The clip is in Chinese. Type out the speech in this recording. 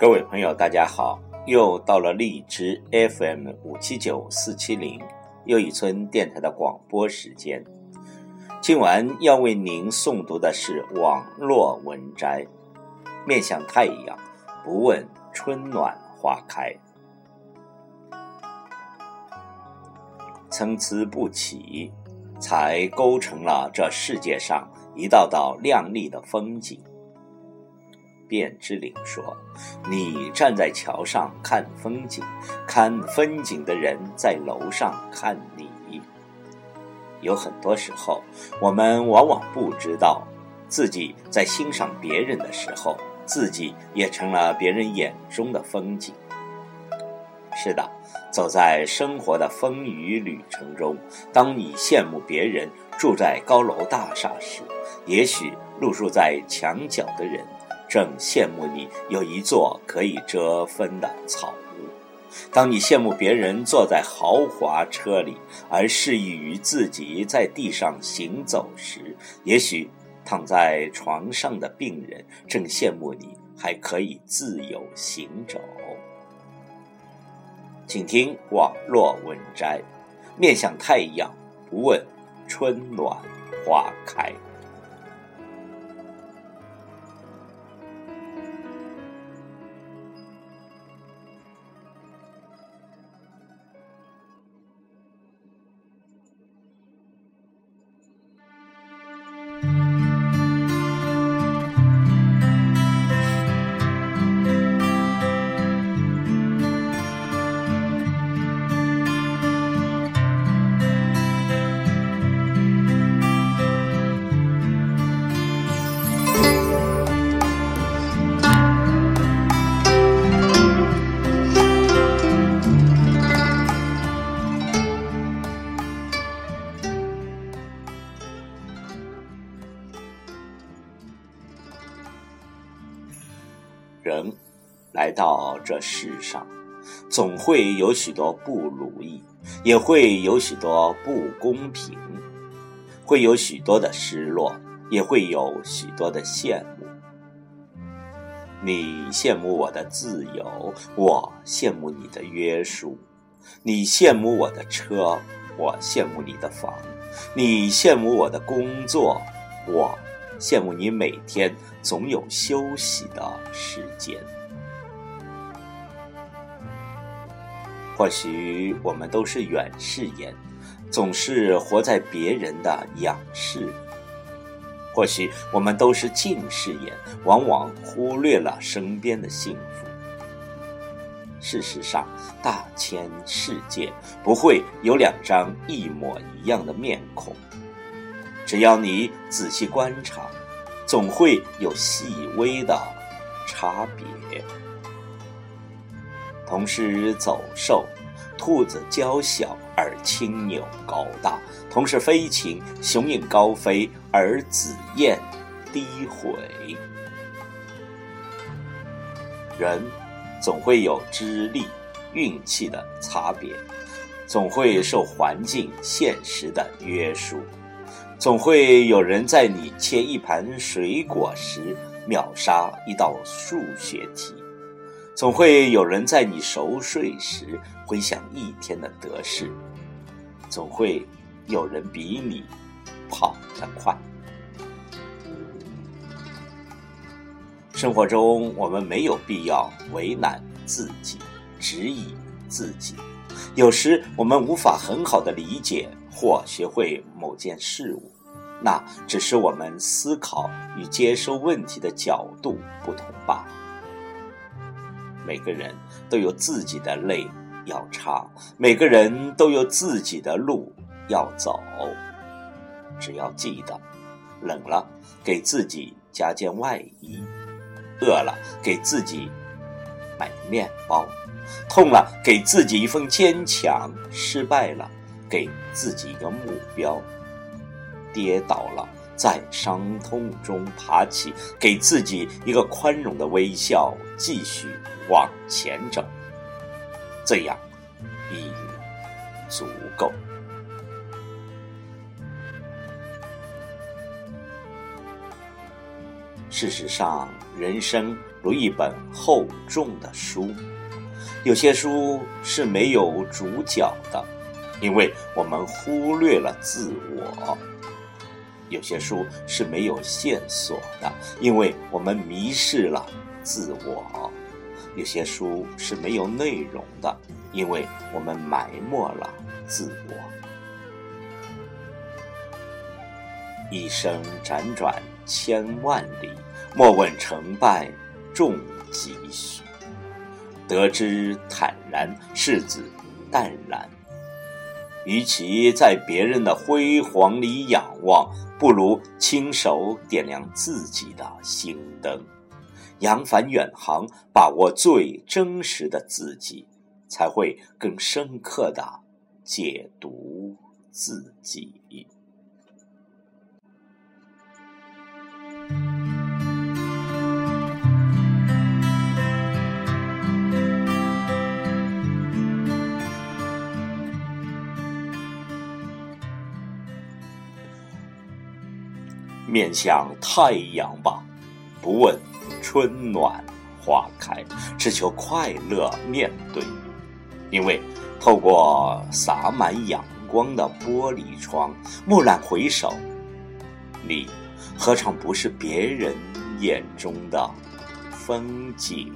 各位朋友，大家好！又到了荔枝 FM 五七九四七零又一村电台的广播时间。今晚要为您诵读的是网络文摘，面向太阳，不问春暖花开。参差不齐，才构成了这世界上一道道亮丽的风景。卞之琳说：“你站在桥上看风景，看风景的人在楼上看你。有很多时候，我们往往不知道，自己在欣赏别人的时候，自己也成了别人眼中的风景。是的，走在生活的风雨旅程中，当你羡慕别人住在高楼大厦时，也许露宿在墙角的人。”正羡慕你有一座可以遮风的草屋。当你羡慕别人坐在豪华车里，而适宜于自己在地上行走时，也许躺在床上的病人正羡慕你还可以自由行走。请听网络文摘：面向太阳，不问春暖花开。来到这世上，总会有许多不如意，也会有许多不公平，会有许多的失落，也会有许多的羡慕。你羡慕我的自由，我羡慕你的约束；你羡慕我的车，我羡慕你的房；你羡慕我的工作，我。羡慕你每天总有休息的时间。或许我们都是远视眼，总是活在别人的仰视；或许我们都是近视眼，往往忽略了身边的幸福。事实上，大千世界不会有两张一模一样的面孔。只要你仔细观察，总会有细微的差别。同是走兽，兔子娇小而青牛高大；同是飞禽，雄鹰高飞而紫燕低回。人总会有智力、运气的差别，总会受环境、现实的约束。总会有人在你切一盘水果时秒杀一道数学题，总会有人在你熟睡时回想一天的得失，总会有人比你跑得快。生活中，我们没有必要为难自己、质疑自己。有时，我们无法很好的理解。或学会某件事物，那只是我们思考与接收问题的角度不同罢了。每个人都有自己的泪要擦，每个人都有自己的路要走。只要记得，冷了给自己加件外衣，饿了给自己买面包，痛了给自己一份坚强，失败了。给自己一个目标，跌倒了，在伤痛中爬起，给自己一个宽容的微笑，继续往前走，这样已足够。事实上，人生如一本厚重的书。有些书是没有主角的，因为我们忽略了自我；有些书是没有线索的，因为我们迷失了自我；有些书是没有内容的，因为我们埋没了自我。一生辗转千万里，莫问成败重几许。得之坦然，失之淡然。与其在别人的辉煌里仰望，不如亲手点亮自己的心灯。扬帆远航，把握最真实的自己，才会更深刻的解读自己。面向太阳吧，不问春暖花开只求快乐面对因为透过洒满阳光的玻璃窗蓦然回首你何尝不是别人眼中的风景？